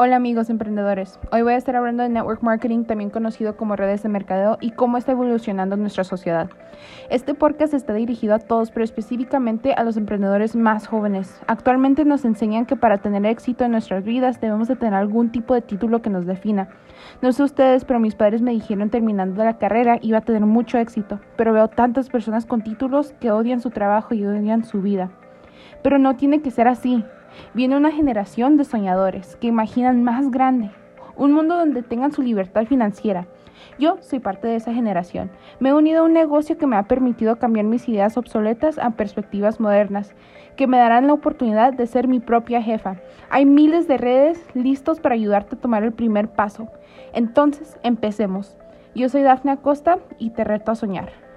Hola amigos emprendedores, hoy voy a estar hablando de network marketing, también conocido como redes de mercadeo, y cómo está evolucionando nuestra sociedad. Este podcast está dirigido a todos, pero específicamente a los emprendedores más jóvenes. Actualmente nos enseñan que para tener éxito en nuestras vidas debemos de tener algún tipo de título que nos defina. No sé ustedes, pero mis padres me dijeron terminando la carrera iba a tener mucho éxito, pero veo tantas personas con títulos que odian su trabajo y odian su vida. Pero no tiene que ser así. Viene una generación de soñadores que imaginan más grande, un mundo donde tengan su libertad financiera. Yo soy parte de esa generación. Me he unido a un negocio que me ha permitido cambiar mis ideas obsoletas a perspectivas modernas, que me darán la oportunidad de ser mi propia jefa. Hay miles de redes listos para ayudarte a tomar el primer paso. Entonces, empecemos. Yo soy Dafne Acosta y te reto a soñar.